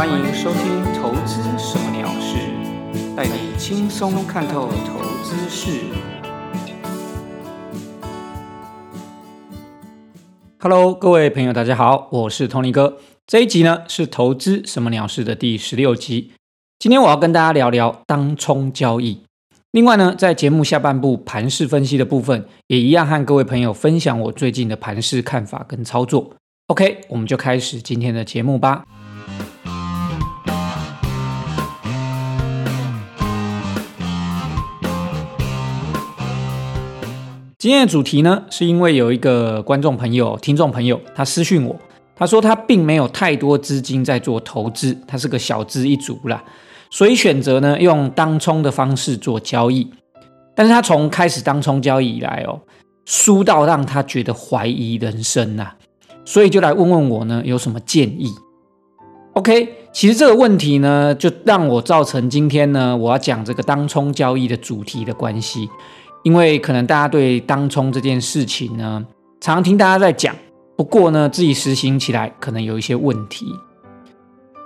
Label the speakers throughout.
Speaker 1: 欢迎收听《投资什么鸟事》，带你轻松看透投资事。Hello，各位朋友，大家好，我是 Tony 哥。这一集呢是《投资什么鸟事》的第十六集。今天我要跟大家聊聊当冲交易。另外呢，在节目下半部盘势分析的部分，也一样和各位朋友分享我最近的盘势看法跟操作。OK，我们就开始今天的节目吧。今天的主题呢，是因为有一个观众朋友、听众朋友，他私讯我，他说他并没有太多资金在做投资，他是个小资一族啦。所以选择呢，用当冲的方式做交易，但是他从开始当冲交易以来哦，输到让他觉得怀疑人生呐，所以就来问问我呢，有什么建议？OK，其实这个问题呢，就让我造成今天呢，我要讲这个当冲交易的主题的关系，因为可能大家对当冲这件事情呢，常听大家在讲，不过呢，自己实行起来可能有一些问题。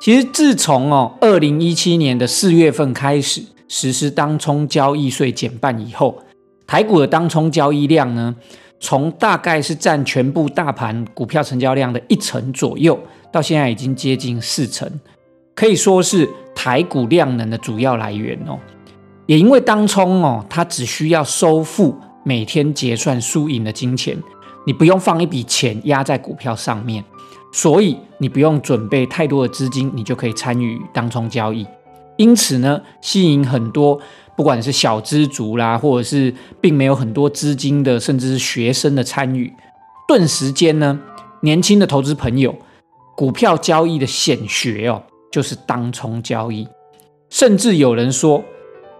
Speaker 1: 其实自从哦，二零一七年的四月份开始实施当冲交易税减半以后，台股的当冲交易量呢，从大概是占全部大盘股票成交量的一成左右，到现在已经接近四成，可以说是台股量能的主要来源哦。也因为当冲哦，它只需要收付每天结算输赢的金钱，你不用放一笔钱压在股票上面。所以你不用准备太多的资金，你就可以参与当冲交易。因此呢，吸引很多不管是小资族啦，或者是并没有很多资金的，甚至是学生的参与。顿时间呢，年轻的投资朋友，股票交易的显学哦，就是当冲交易。甚至有人说，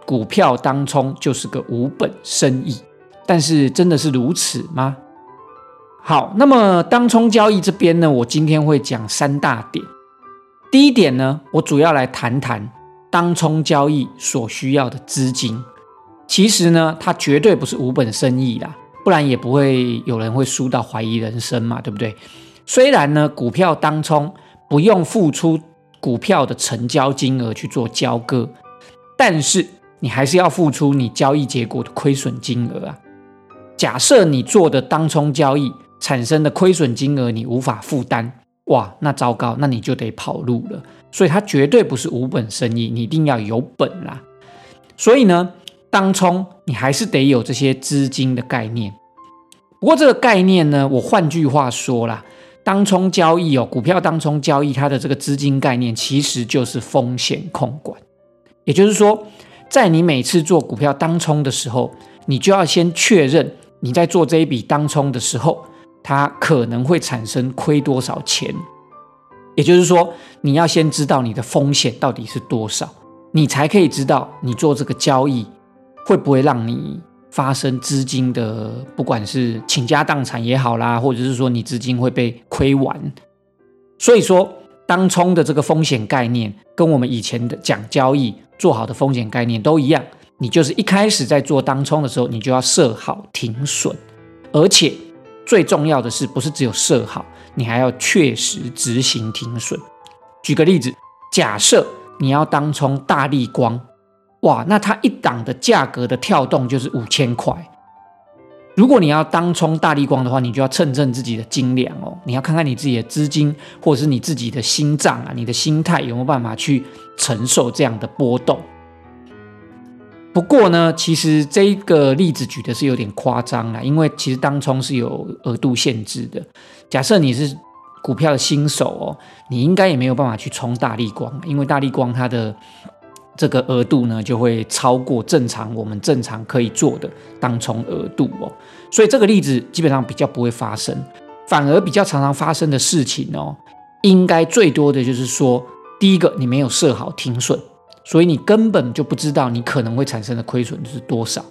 Speaker 1: 股票当冲就是个无本生意。但是真的是如此吗？好，那么当冲交易这边呢，我今天会讲三大点。第一点呢，我主要来谈谈当冲交易所需要的资金。其实呢，它绝对不是无本生意啦，不然也不会有人会输到怀疑人生嘛，对不对？虽然呢，股票当冲不用付出股票的成交金额去做交割，但是你还是要付出你交易结果的亏损金额啊。假设你做的当冲交易，产生的亏损金额你无法负担，哇，那糟糕，那你就得跑路了。所以它绝对不是无本生意，你一定要有本啦。所以呢，当冲你还是得有这些资金的概念。不过这个概念呢，我换句话说啦，当冲交易哦，股票当冲交易它的这个资金概念其实就是风险控管。也就是说，在你每次做股票当冲的时候，你就要先确认你在做这一笔当冲的时候。它可能会产生亏多少钱，也就是说，你要先知道你的风险到底是多少，你才可以知道你做这个交易会不会让你发生资金的，不管是倾家荡产也好啦，或者是说你资金会被亏完。所以说，当冲的这个风险概念跟我们以前的讲交易做好的风险概念都一样，你就是一开始在做当冲的时候，你就要设好停损，而且。最重要的是，不是只有设好，你还要确实执行停损。举个例子，假设你要当冲大力光，哇，那它一档的价格的跳动就是五千块。如果你要当冲大力光的话，你就要称称自己的斤两哦，你要看看你自己的资金或者是你自己的心脏啊，你的心态有没有办法去承受这样的波动。不过呢，其实这个例子举的是有点夸张了，因为其实当冲是有额度限制的。假设你是股票的新手哦，你应该也没有办法去冲大力光，因为大力光它的这个额度呢就会超过正常我们正常可以做的当冲额度哦。所以这个例子基本上比较不会发生，反而比较常常发生的事情哦，应该最多的就是说，第一个你没有设好停损。所以你根本就不知道你可能会产生的亏损是多少。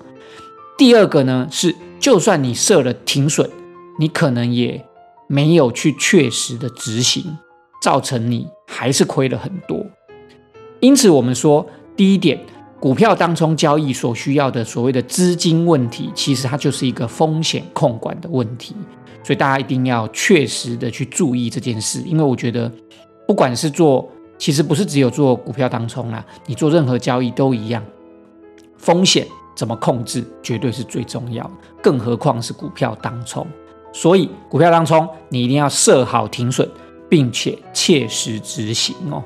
Speaker 1: 第二个呢是，就算你设了停损，你可能也没有去确实的执行，造成你还是亏了很多。因此，我们说第一点，股票当中交易所需要的所谓的资金问题，其实它就是一个风险控管的问题。所以大家一定要确实的去注意这件事，因为我觉得，不管是做其实不是只有做股票当冲啊，你做任何交易都一样，风险怎么控制绝对是最重要的，更何况是股票当冲。所以股票当冲，你一定要设好停损，并且切实执行哦。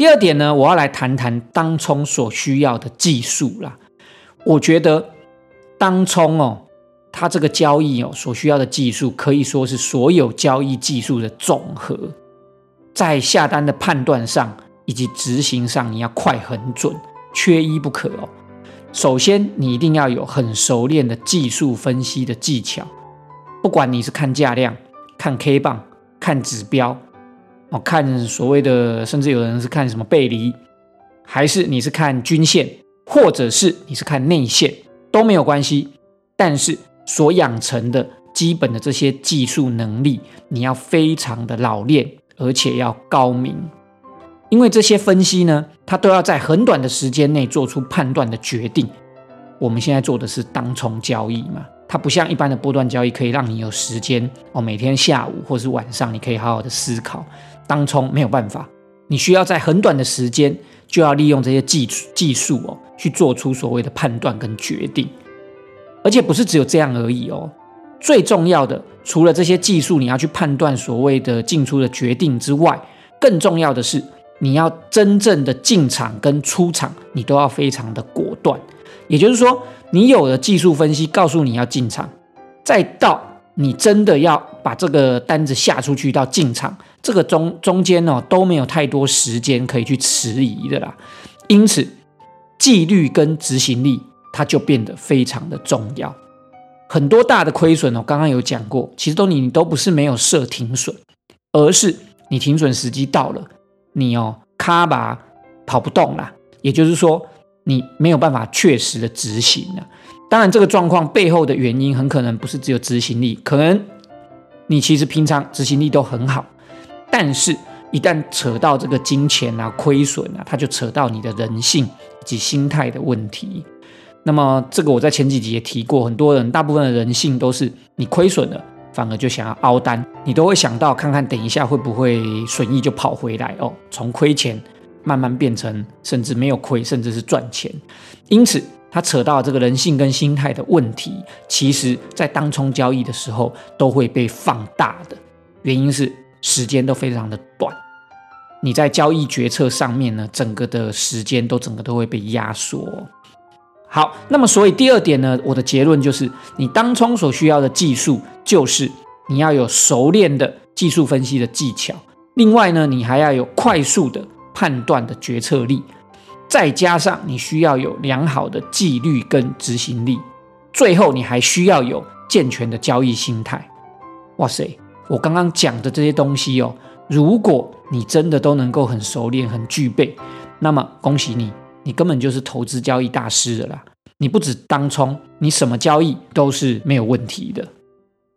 Speaker 1: 第二点呢，我要来谈谈当冲所需要的技术啦。我觉得当冲哦，它这个交易哦所需要的技术，可以说是所有交易技术的总和。在下单的判断上以及执行上，你要快很准，缺一不可哦。首先，你一定要有很熟练的技术分析的技巧。不管你是看价量、看 K 棒、看指标，哦，看所谓的，甚至有人是看什么背离，还是你是看均线，或者是你是看内线，都没有关系。但是所养成的基本的这些技术能力，你要非常的老练，而且要高明，因为这些分析呢，它都要在很短的时间内做出判断的决定。我们现在做的是当冲交易嘛。它不像一般的波段交易，可以让你有时间哦，每天下午或是晚上，你可以好好的思考。当冲没有办法，你需要在很短的时间就要利用这些技技术哦，去做出所谓的判断跟决定。而且不是只有这样而已哦，最重要的除了这些技术，你要去判断所谓的进出的决定之外，更重要的是你要真正的进场跟出场，你都要非常的果断。也就是说。你有了技术分析，告诉你要进场，再到你真的要把这个单子下出去到进场，这个中中间哦都没有太多时间可以去迟疑的啦。因此，纪律跟执行力它就变得非常的重要。很多大的亏损哦，刚刚有讲过，其实都你都不是没有设停损，而是你停损时机到了，你哦卡吧跑不动了，也就是说。你没有办法确实的执行了。当然，这个状况背后的原因很可能不是只有执行力，可能你其实平常执行力都很好，但是一旦扯到这个金钱啊、亏损啊，它就扯到你的人性以及心态的问题。那么，这个我在前几集也提过，很多人大部分的人性都是你亏损了，反而就想要凹单，你都会想到看看等一下会不会损益就跑回来哦，从亏钱。慢慢变成甚至没有亏，甚至是赚钱，因此他扯到这个人性跟心态的问题，其实在当冲交易的时候都会被放大的。原因是时间都非常的短，你在交易决策上面呢，整个的时间都整个都会被压缩。好，那么所以第二点呢，我的结论就是，你当冲所需要的技术，就是你要有熟练的技术分析的技巧，另外呢，你还要有快速的。判断的决策力，再加上你需要有良好的纪律跟执行力，最后你还需要有健全的交易心态。哇塞，我刚刚讲的这些东西哦，如果你真的都能够很熟练、很具备，那么恭喜你，你根本就是投资交易大师了啦！你不止当冲，你什么交易都是没有问题的。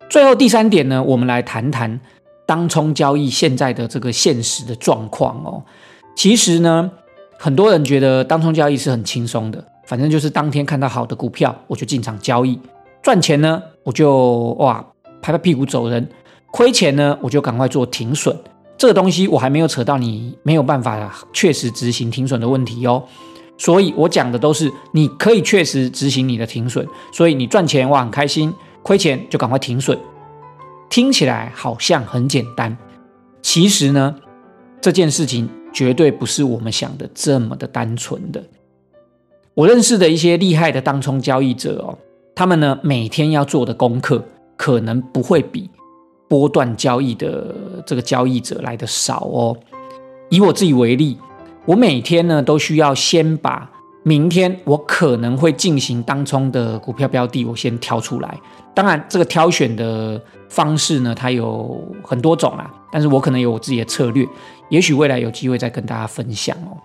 Speaker 1: 最后第三点呢，我们来谈谈当冲交易现在的这个现实的状况哦。其实呢，很多人觉得当冲交易是很轻松的，反正就是当天看到好的股票，我就进场交易，赚钱呢，我就哇拍拍屁股走人；亏钱呢，我就赶快做停损。这个东西我还没有扯到你没有办法确实执行停损的问题哦。所以我讲的都是你可以确实执行你的停损，所以你赚钱我很开心，亏钱就赶快停损。听起来好像很简单，其实呢，这件事情。绝对不是我们想的这么的单纯的。我认识的一些厉害的当冲交易者哦，他们呢每天要做的功课可能不会比波段交易的这个交易者来的少哦。以我自己为例，我每天呢都需要先把明天我可能会进行当冲的股票标的，我先挑出来。当然，这个挑选的方式呢，它有很多种啦。但是我可能有我自己的策略，也许未来有机会再跟大家分享哦。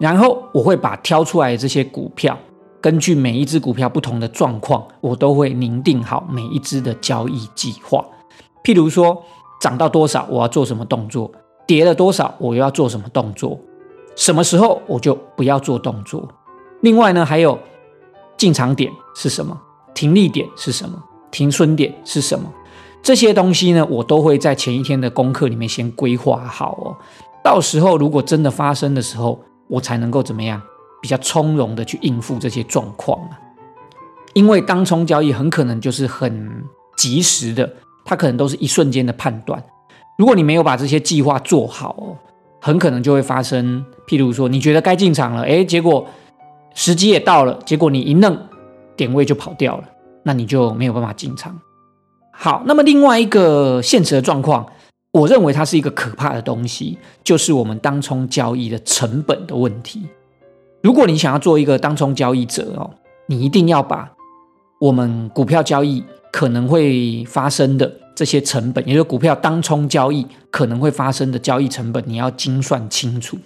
Speaker 1: 然后我会把挑出来的这些股票，根据每一只股票不同的状况，我都会拟定好每一只的交易计划。譬如说，涨到多少我要做什么动作，跌了多少我又要做什么动作，什么时候我就不要做动作。另外呢，还有进场点是什么？停利点是什么？停损点是什么？这些东西呢，我都会在前一天的功课里面先规划好哦。到时候如果真的发生的时候，我才能够怎么样比较从容的去应付这些状况啊？因为当冲交易很可能就是很及时的，它可能都是一瞬间的判断。如果你没有把这些计划做好，很可能就会发生，譬如说你觉得该进场了，诶，结果时机也到了，结果你一弄点位就跑掉了，那你就没有办法进场。好，那么另外一个现实的状况，我认为它是一个可怕的东西，就是我们当冲交易的成本的问题。如果你想要做一个当冲交易者哦，你一定要把我们股票交易可能会发生的这些成本，也就是股票当冲交易可能会发生的交易成本，你要精算清楚。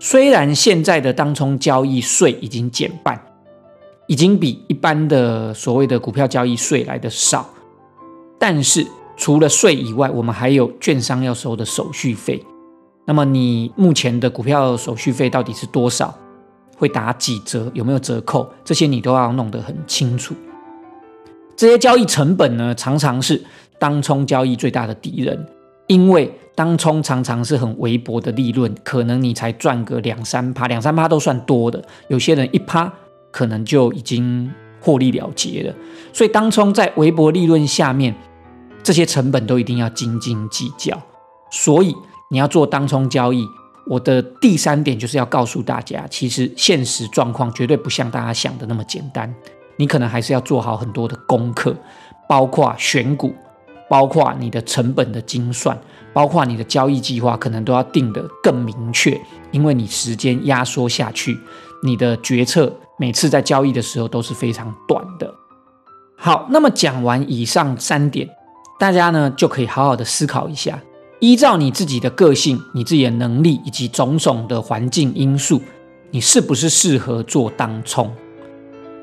Speaker 1: 虽然现在的当冲交易税已经减半，已经比一般的所谓的股票交易税来的少。但是除了税以外，我们还有券商要收的手续费。那么你目前的股票手续费到底是多少？会打几折？有没有折扣？这些你都要弄得很清楚。这些交易成本呢，常常是当冲交易最大的敌人，因为当冲常常是很微薄的利润，可能你才赚个两三趴，两三趴都算多的。有些人一趴可能就已经。获利了结了，所以当冲在微薄利润下面，这些成本都一定要斤斤计较。所以你要做当冲交易，我的第三点就是要告诉大家，其实现实状况绝对不像大家想的那么简单。你可能还是要做好很多的功课，包括选股，包括你的成本的精算，包括你的交易计划，可能都要定得更明确，因为你时间压缩下去，你的决策。每次在交易的时候都是非常短的。好，那么讲完以上三点，大家呢就可以好好的思考一下，依照你自己的个性、你自己的能力以及种种的环境因素，你是不是适合做当冲？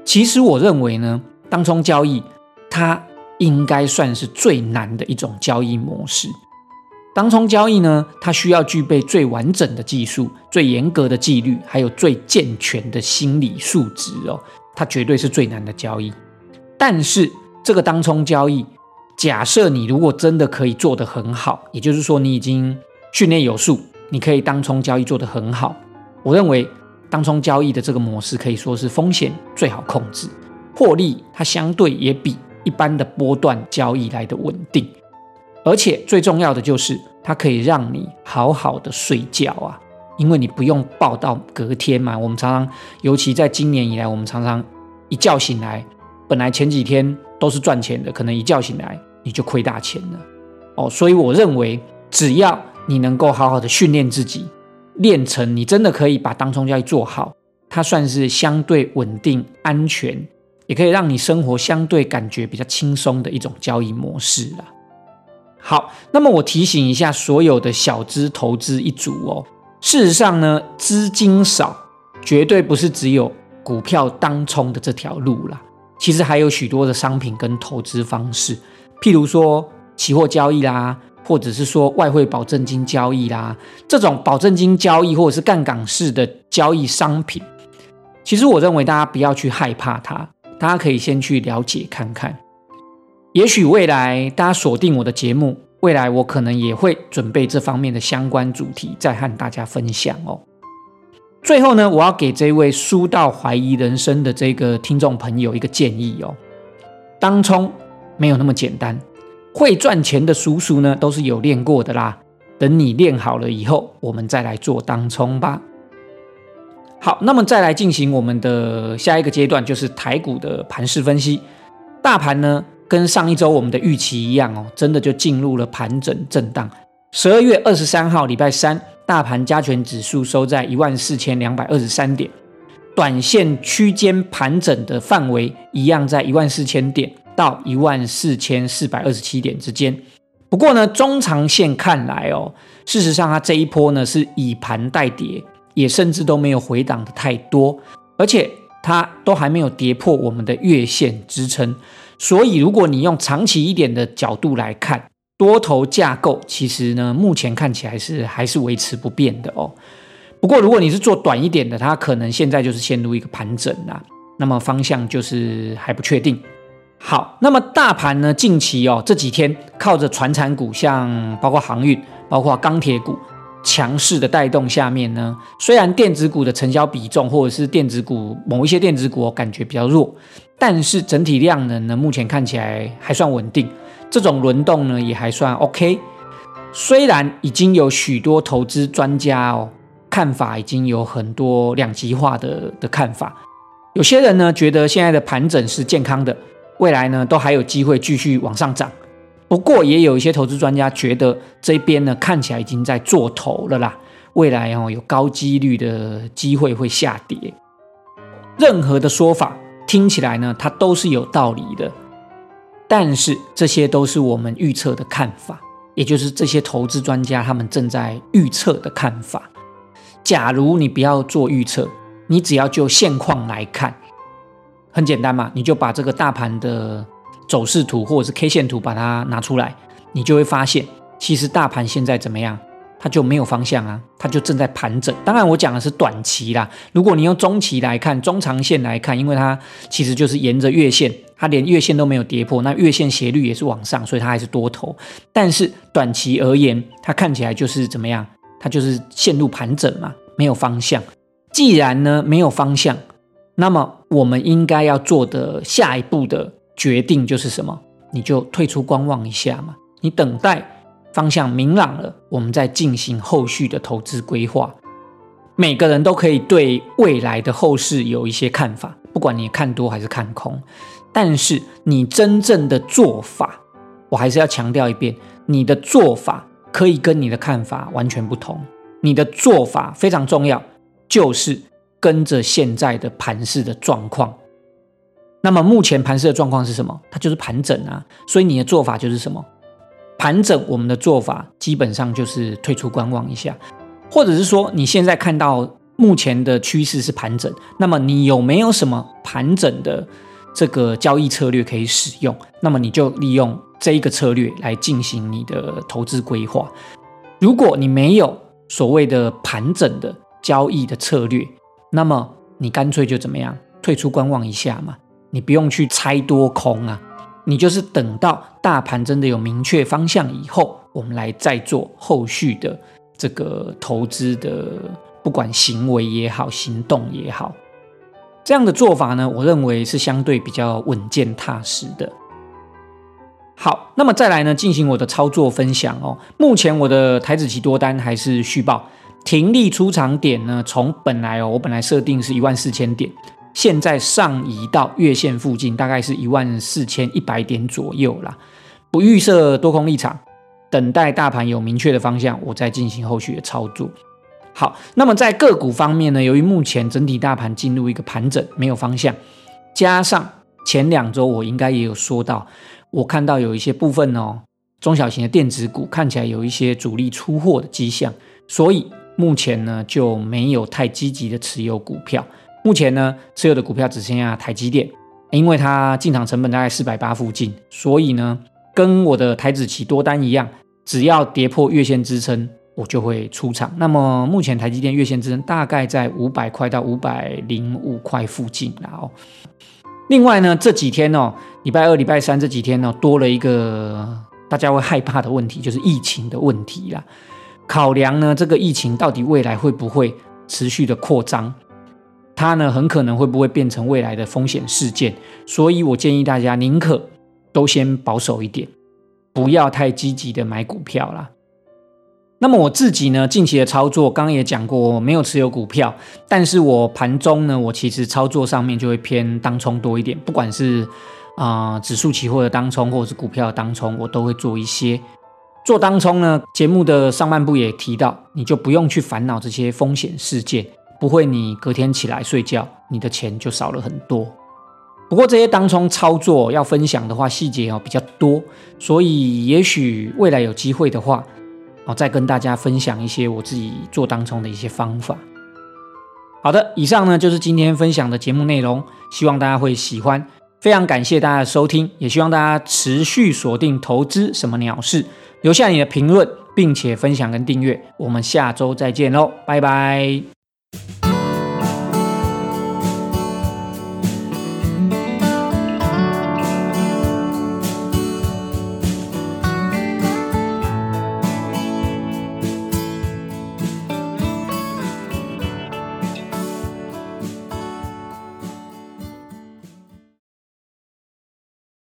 Speaker 1: 其实我认为呢，当冲交易它应该算是最难的一种交易模式。当冲交易呢，它需要具备最完整的技术、最严格的纪律，还有最健全的心理素质哦。它绝对是最难的交易。但是这个当冲交易，假设你如果真的可以做得很好，也就是说你已经训练有素，你可以当冲交易做得很好。我认为当冲交易的这个模式可以说是风险最好控制，获利它相对也比一般的波段交易来的稳定。而且最重要的就是，它可以让你好好的睡觉啊，因为你不用抱到隔天嘛。我们常常，尤其在今年以来，我们常常一觉醒来，本来前几天都是赚钱的，可能一觉醒来你就亏大钱了哦。所以我认为，只要你能够好好的训练自己，练成你真的可以把当冲交易做好，它算是相对稳定、安全，也可以让你生活相对感觉比较轻松的一种交易模式了。好，那么我提醒一下所有的小资投资一族哦，事实上呢，资金少绝对不是只有股票当冲的这条路啦，其实还有许多的商品跟投资方式，譬如说期货交易啦，或者是说外汇保证金交易啦，这种保证金交易或者是杠杆式的交易商品，其实我认为大家不要去害怕它，大家可以先去了解看看。也许未来大家锁定我的节目，未来我可能也会准备这方面的相关主题，再和大家分享哦。最后呢，我要给这位输到怀疑人生的这个听众朋友一个建议哦：当冲没有那么简单，会赚钱的叔叔呢都是有练过的啦。等你练好了以后，我们再来做当冲吧。好，那么再来进行我们的下一个阶段，就是台股的盘势分析。大盘呢？跟上一周我们的预期一样哦，真的就进入了盘整震荡。十二月二十三号礼拜三，大盘加权指数收在一万四千两百二十三点，短线区间盘整的范围一样在一万四千点到一万四千四百二十七点之间。不过呢，中长线看来哦，事实上它这一波呢是以盘带跌，也甚至都没有回档的太多，而且它都还没有跌破我们的月线支撑。所以，如果你用长期一点的角度来看，多头架构其实呢，目前看起来是还是维持不变的哦。不过，如果你是做短一点的，它可能现在就是陷入一个盘整啦，那么方向就是还不确定。好，那么大盘呢，近期哦这几天靠着船产股，像包括航运、包括钢铁股，强势的带动下面呢，虽然电子股的成交比重或者是电子股某一些电子股感觉比较弱，但是整体量能呢，目前看起来还算稳定，这种轮动呢也还算 OK。虽然已经有许多投资专家哦，看法已经有很多两极化的的看法，有些人呢觉得现在的盘整是健康的，未来呢都还有机会继续往上涨。不过也有一些投资专家觉得这边呢看起来已经在做头了啦，未来哦有高几率的机会会下跌。任何的说法听起来呢它都是有道理的，但是这些都是我们预测的看法，也就是这些投资专家他们正在预测的看法。假如你不要做预测，你只要就现况来看，很简单嘛，你就把这个大盘的。走势图或者是 K 线图，把它拿出来，你就会发现，其实大盘现在怎么样？它就没有方向啊，它就正在盘整。当然，我讲的是短期啦。如果你用中期来看，中长线来看，因为它其实就是沿着月线，它连月线都没有跌破，那月线斜率也是往上，所以它还是多头。但是短期而言，它看起来就是怎么样？它就是陷入盘整嘛，没有方向。既然呢没有方向，那么我们应该要做的下一步的。决定就是什么，你就退出观望一下嘛。你等待方向明朗了，我们再进行后续的投资规划。每个人都可以对未来的后市有一些看法，不管你看多还是看空。但是你真正的做法，我还是要强调一遍，你的做法可以跟你的看法完全不同。你的做法非常重要，就是跟着现在的盘势的状况。那么目前盘市的状况是什么？它就是盘整啊，所以你的做法就是什么？盘整，我们的做法基本上就是退出观望一下，或者是说你现在看到目前的趋势是盘整，那么你有没有什么盘整的这个交易策略可以使用？那么你就利用这一个策略来进行你的投资规划。如果你没有所谓的盘整的交易的策略，那么你干脆就怎么样？退出观望一下嘛。你不用去猜多空啊，你就是等到大盘真的有明确方向以后，我们来再做后续的这个投资的，不管行为也好，行动也好，这样的做法呢，我认为是相对比较稳健踏实的。好，那么再来呢，进行我的操作分享哦。目前我的台子期多单还是续报，停利出场点呢，从本来哦，我本来设定是一万四千点。现在上移到月线附近，大概是一万四千一百点左右啦。不预设多空立场，等待大盘有明确的方向，我再进行后续的操作。好，那么在个股方面呢？由于目前整体大盘进入一个盘整，没有方向，加上前两周我应该也有说到，我看到有一些部分哦，中小型的电子股看起来有一些主力出货的迹象，所以目前呢就没有太积极的持有股票。目前呢，持有的股票只剩下台积电，因为它进场成本大概四百八附近，所以呢，跟我的台子期多单一样，只要跌破月线支撑，我就会出场。那么目前台积电月线支撑大概在五百块到五百零五块附近然后另外呢，这几天哦，礼拜二、礼拜三这几天呢，多了一个大家会害怕的问题，就是疫情的问题啦。考量呢，这个疫情到底未来会不会持续的扩张？它呢，很可能会不会变成未来的风险事件，所以我建议大家宁可都先保守一点，不要太积极的买股票啦。那么我自己呢，近期的操作，刚刚也讲过，我没有持有股票，但是我盘中呢，我其实操作上面就会偏当冲多一点，不管是啊指数期货的当冲，或者是股票的当冲，我都会做一些。做当冲呢，节目的上半部也提到，你就不用去烦恼这些风险事件。不会，你隔天起来睡觉，你的钱就少了很多。不过这些当冲操作要分享的话，细节哦比较多，所以也许未来有机会的话，哦再跟大家分享一些我自己做当冲的一些方法。好的，以上呢就是今天分享的节目内容，希望大家会喜欢。非常感谢大家的收听，也希望大家持续锁定投资什么鸟事，留下你的评论，并且分享跟订阅。我们下周再见喽，拜拜。